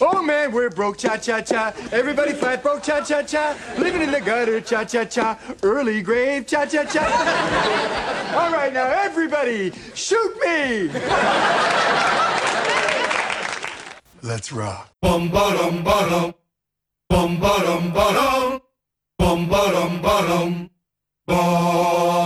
Oh man, we're broke, cha cha cha. Everybody flat broke, cha cha cha. Living in the gutter, cha cha cha. Early grave, cha cha cha. All right, now everybody, shoot me. Let's rock. Bum ba-dum ba-dum. Bum ba-dum ba-dum. Bum ba-dum ba-dum. Ba-dum.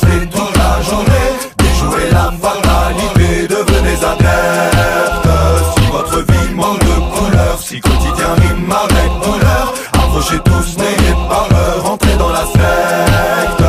Beatboxer toute la journée Déjouer l'âme fatalité, devenez adeptes Si votre vie manque de couleur, si quotidien rime avec douleur Approchez tous, n'ayez pas peur, entrez dans la secte.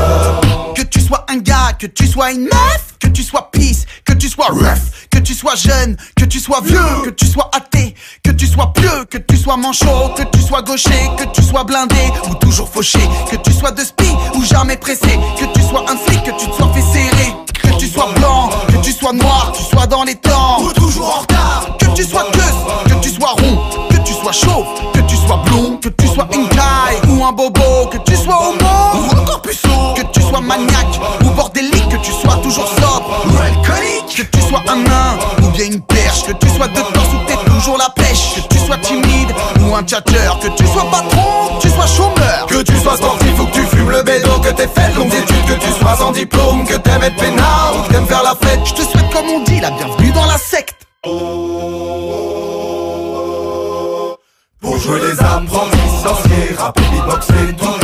Que tu sois un gars, que tu sois une meuf, que tu sois pisse, que tu sois ref, que tu sois jeune, que tu sois vieux, que tu sois athée, que tu sois pieux, que tu sois manchot, que tu sois gaucher, que tu sois blindé ou toujours fauché, que tu sois de spi ou jamais pressé, que tu sois un flic, que tu te sois fait serrer, que tu sois blanc, que tu sois noir, que tu sois dans les temps ou toujours en retard, que tu sois queue, que tu sois rond, que tu sois chauve, que tu sois blond, que tu sois une caille ou un bobo, que tu sois homo ou encore plus sourd, que tu sois maniaque ou bordélique, que tu sois toujours sobre ou alcoolique, que tu sois un nain ou bien une perche, que tu sois de temps ou toujours la pêche, que tu sois timide ou un tchatcheur, que tu sois patron, que tu sois chômeur, Que tu sois sportif ou que tu fumes le bédo Que t'aies fait de longues études, que tu sois sans diplôme Que t'aimes être peinard ou que t'aimes faire la fête je te souhaite comme on dit la bienvenue dans la secte. Pour jouer les âmes, bandits, sorciers Rapper, beatboxer toute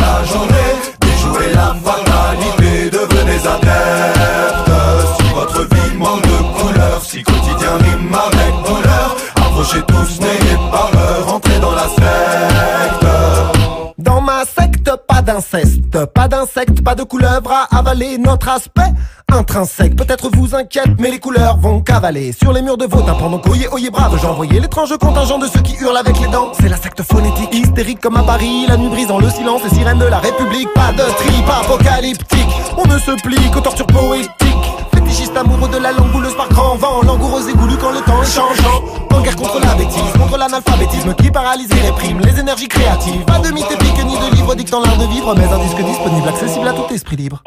pas d'insectes, pas de couleuvre à avaler. Notre aspect intrinsèque peut-être vous inquiète, mais les couleurs vont cavaler sur les murs de vos tympans. Donc oyez, oyez brave, envoyé l'étrange contingent de ceux qui hurlent avec les dents. C'est la secte phonétique, hystérique comme à Paris, la nuit brisant le silence, les sirènes de la République. Pas de trip apocalyptique, on ne se plie qu'aux tortures poétiques. Fétichiste amoureux de la langue bouleuse par grand vent, langoureuse et goulue quand le temps est changeant. En guerre contre la bêtise, contre l'analphabétisme qui paralyse et réprime les énergies créatives. Pas de mythe épique ni de livre dictant l'art de vivre, mais un disque disponible, accessible à tout esprit libre.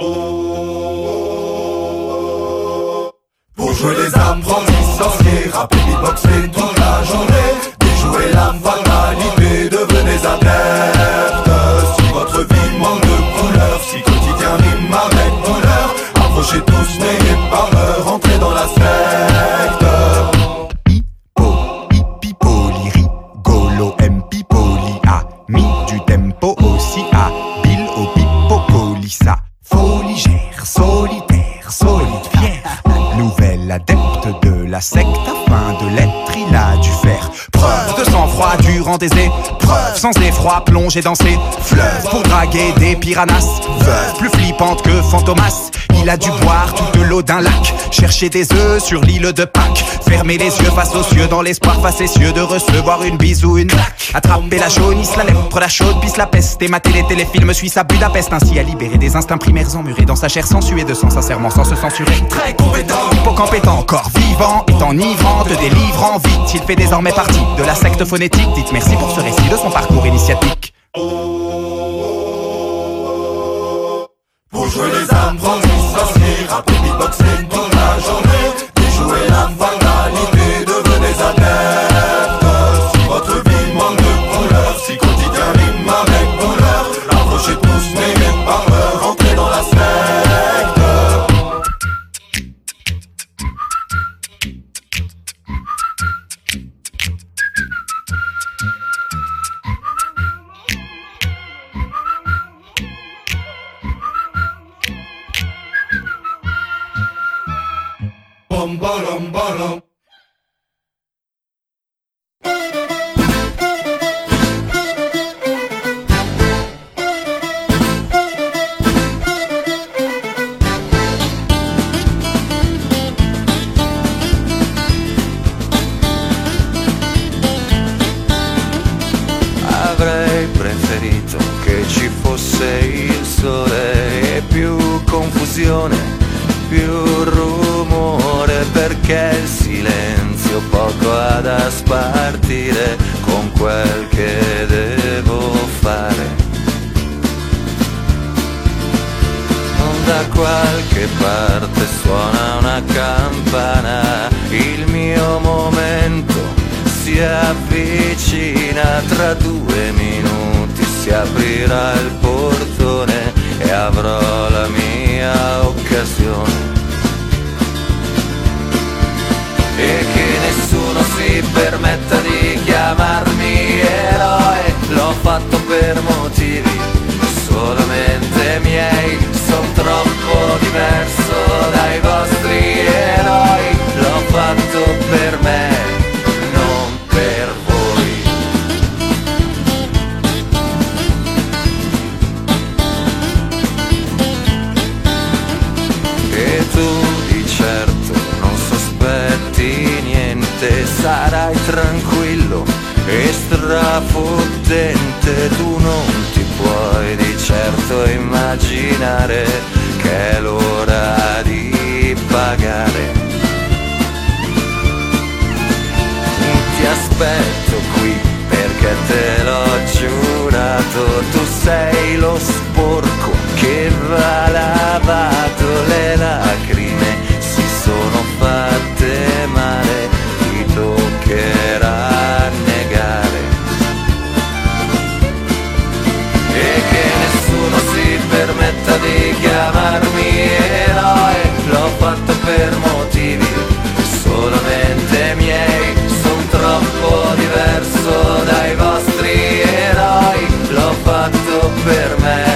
Pour jouer les bandits, sorciers Rapper, beatboxer toute la journée Déjouer l'âme fatalité, devenez adeptes Si votre vie manque de couleur Si quotidien rime avec douleur Approchez tous, n'ayez adepte de la secte afin de l'être, il a dû faire preuve de sang-froid durant des épreuves. Sans effroi, plonger dans ses fleuves pour draguer des piranhas. Veuve plus flippante que Fantomas. Il a dû boire toute l'eau d'un lac, chercher des œufs sur l'île de Pâques, fermer les yeux face aux cieux dans l'espoir facétieux de recevoir une bise ou une claque. Attraper la jaunisse, la lèpre, la chaude, pisse la peste, et mater les téléfilms suisses à Budapest, ainsi à libérer des instincts primaires emmurés dans sa chair sensuée de sang sincèrement sans se censurer. Très compétent Hippocampe encore vivant et enivrant, te délivrant vite, il fait désormais partie de la secte Dites merci pour ce récit de son parcours initiatique. Pour jouer les âmes, bandits, sorciers Rapper, beatboxer toute la journée Déjouer l'âme fatalité, devenez adeptes Ba-dum ba-dum Avrei preferito che ci fosse il sole e più confusione, più perché il silenzio poco ha da spartire con quel che devo fare. da qualche parte suona una campana, il mio momento si avvicina, tra due minuti si aprirà il portone e avrò la mia occasione. E che nessuno si permetta di chiamarmi eroe, l'ho fatto per motivi solamente miei, sono troppo diverso dai vostri eroi, strafottente, tu non ti puoi di certo immaginare che è l'ora di pagare. Ti aspetto qui perché te l'ho giurato, tu sei lo sporco che va lavato, le lacrime si sono fatte male, ti toccherà negare. Chiamarmi eroe, l'ho fatto per motivi solamente miei, son troppo diverso dai vostri eroi, l'ho fatto per me,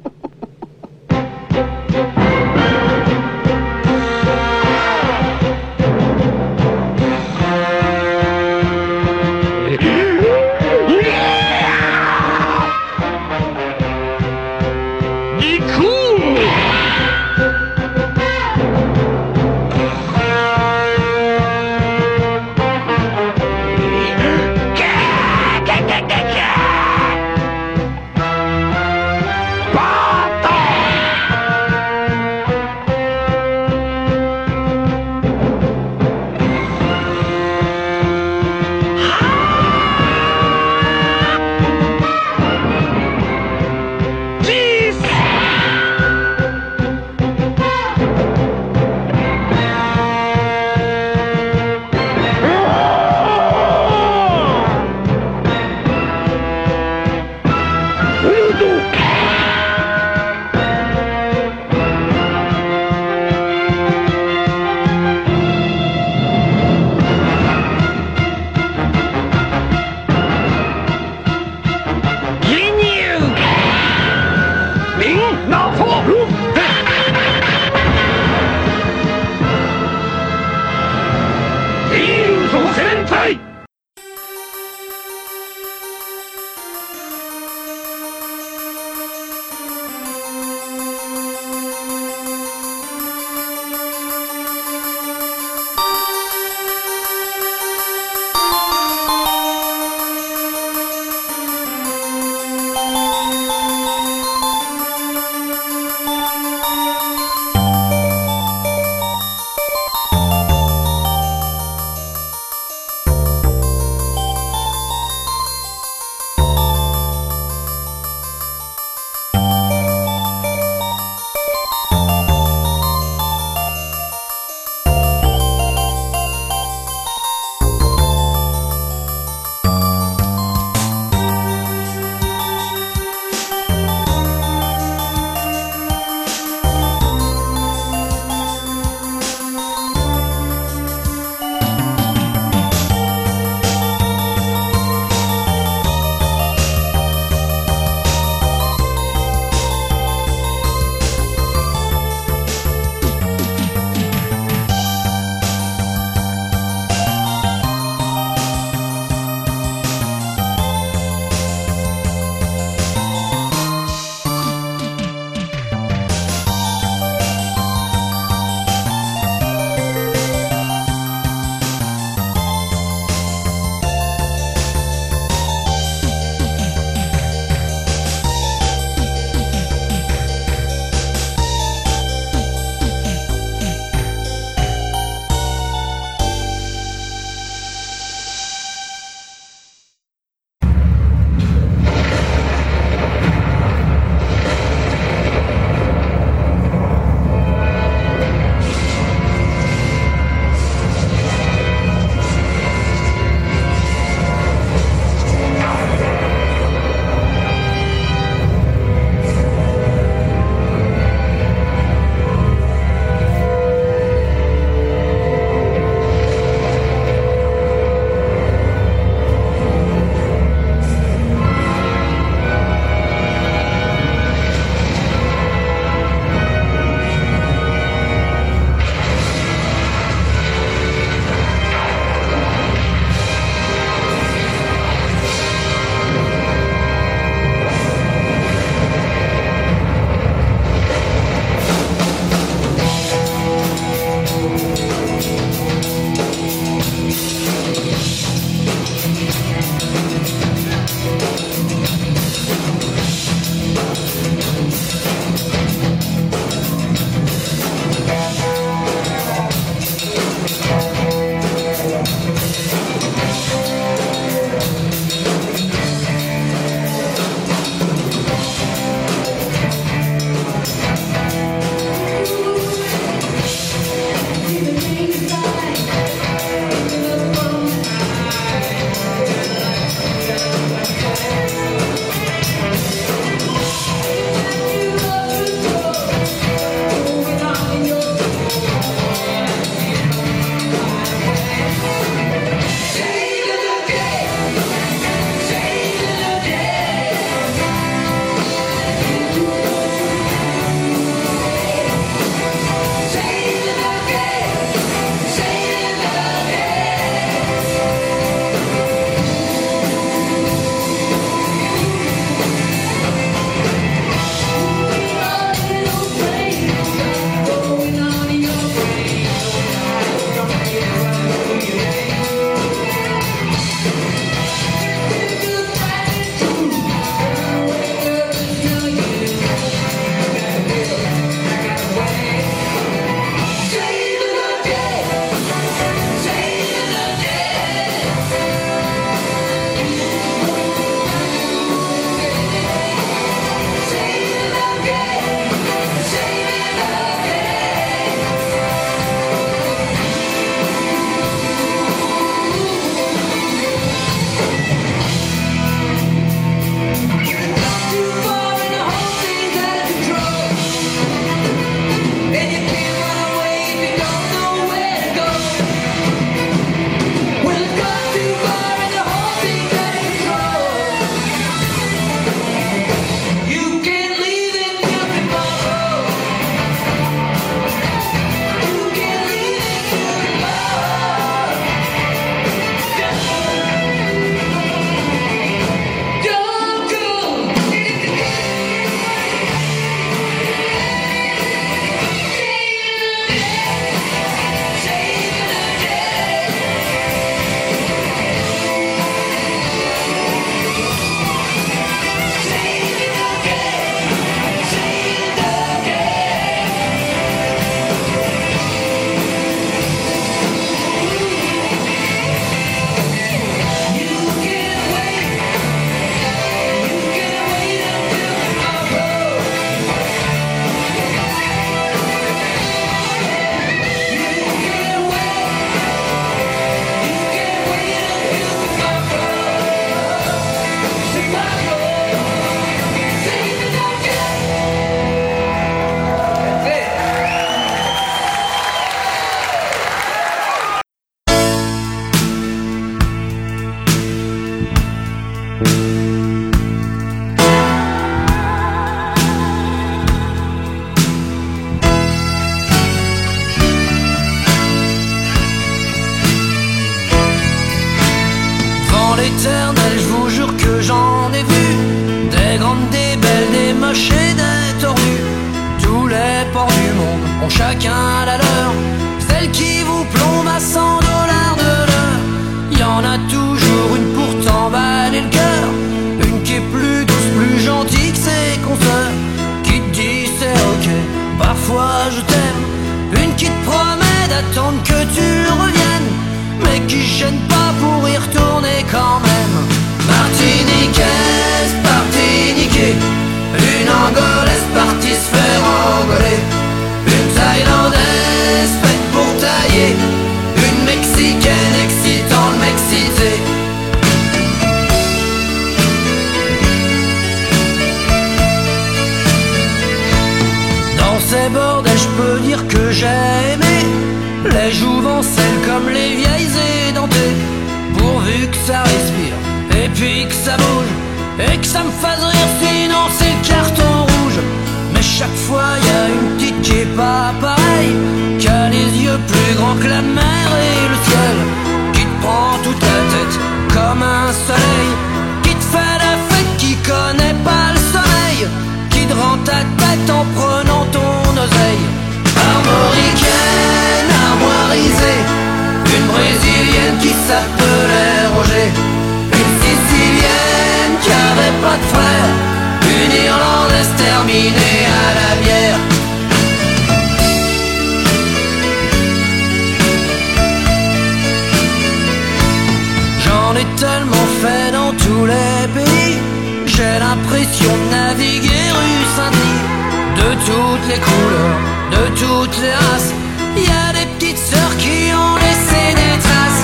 terrasse. Y a des petites sœurs qui ont laissé des traces.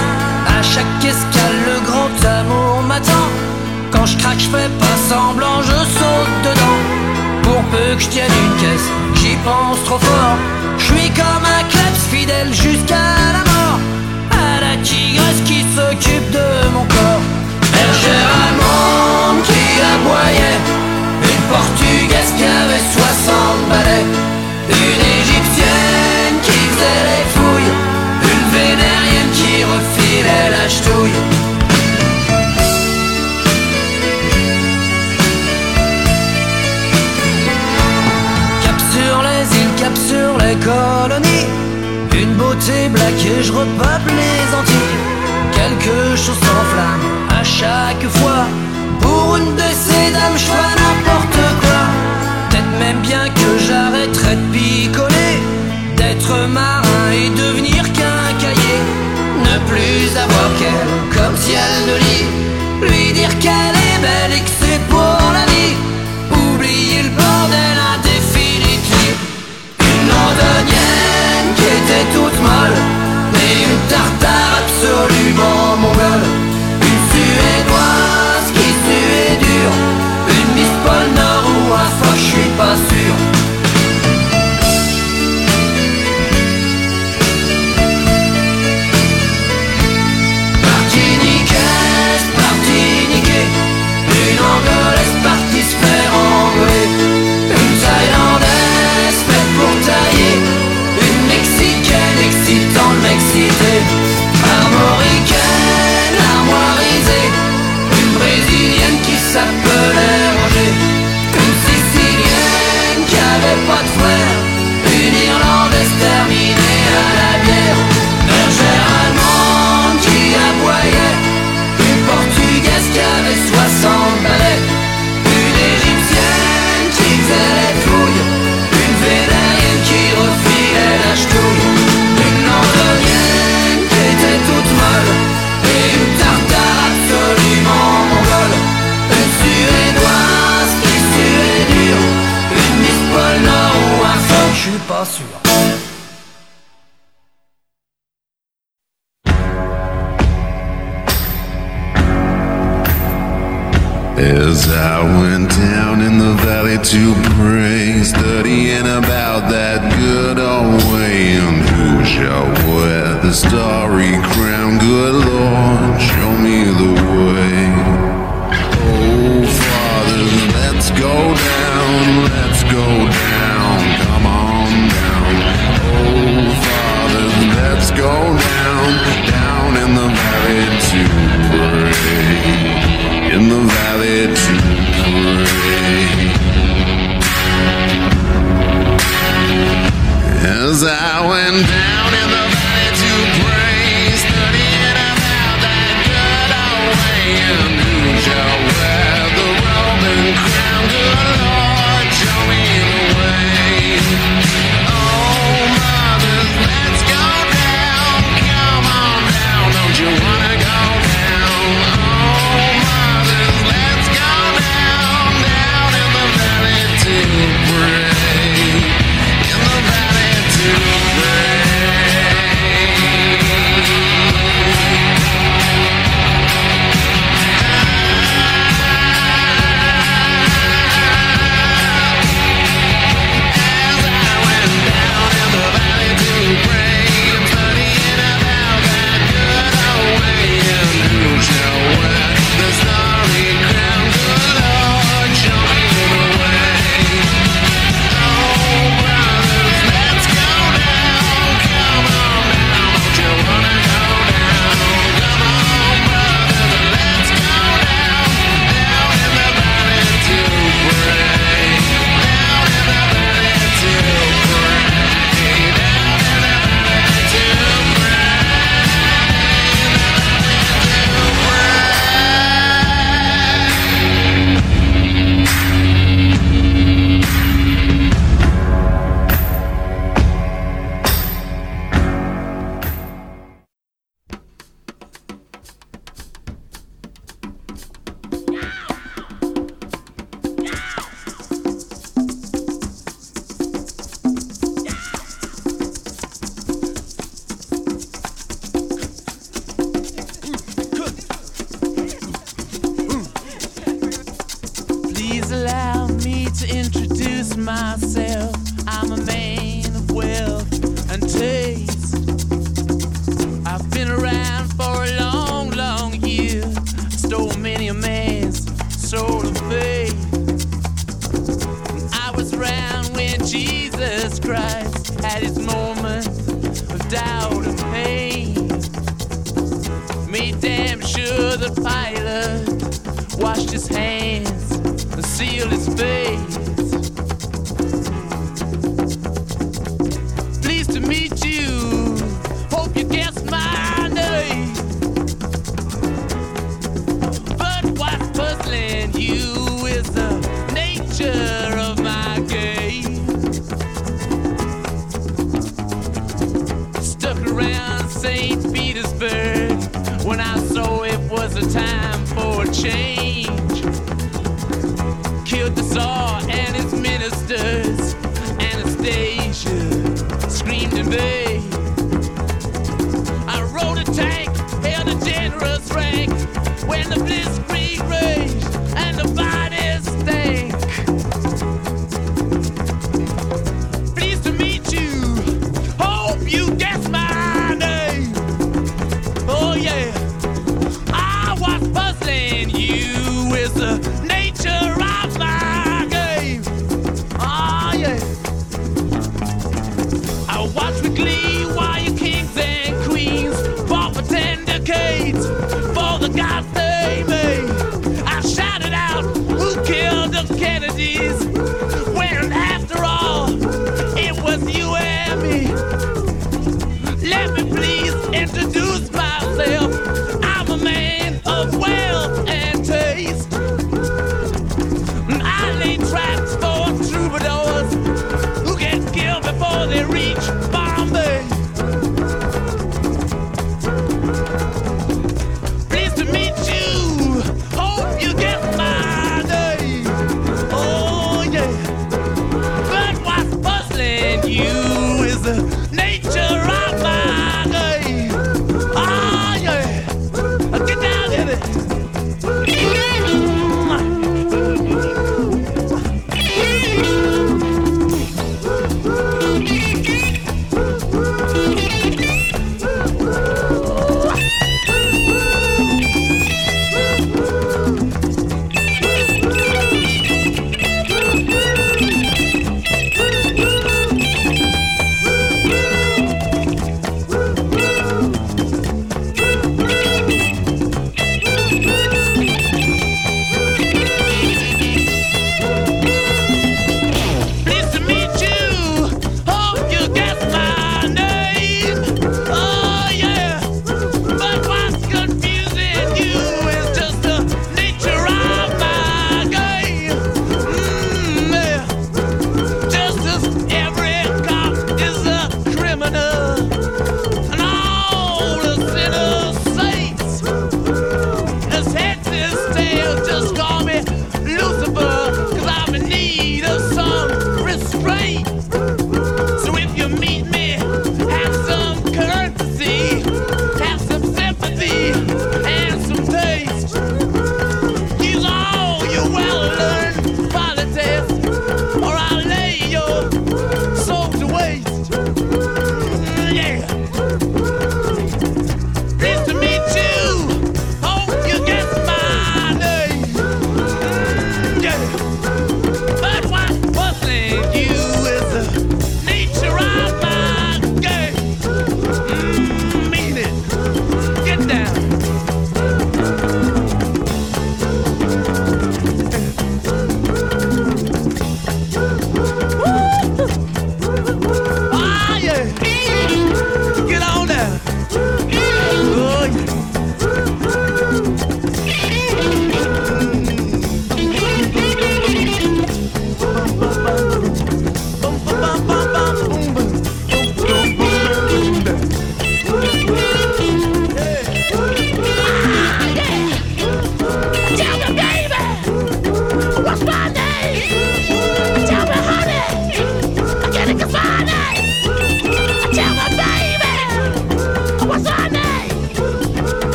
À chaque escale, le grand amour m'attend. Quand je craque, je fais pas semblant, je saute dedans. Pour peu que je tienne une caisse, j'y pense trop fort. Je suis comme un kleps fidèle jusqu'à la mort. À la tigresse qui s'occupe de mon corps. Bergère allemande qui aboyait. Une portugaise qui avait 60 balais. Une que je repeuple les Antilles. Quelque chose s'enflamme à chaque fois. Pour une de ces dames, je fais n'importe quoi. Peut-être même bien que j'arrêterai de picoler, d'être marin et devenir qu'un cahier. Ne plus avoir qu'elle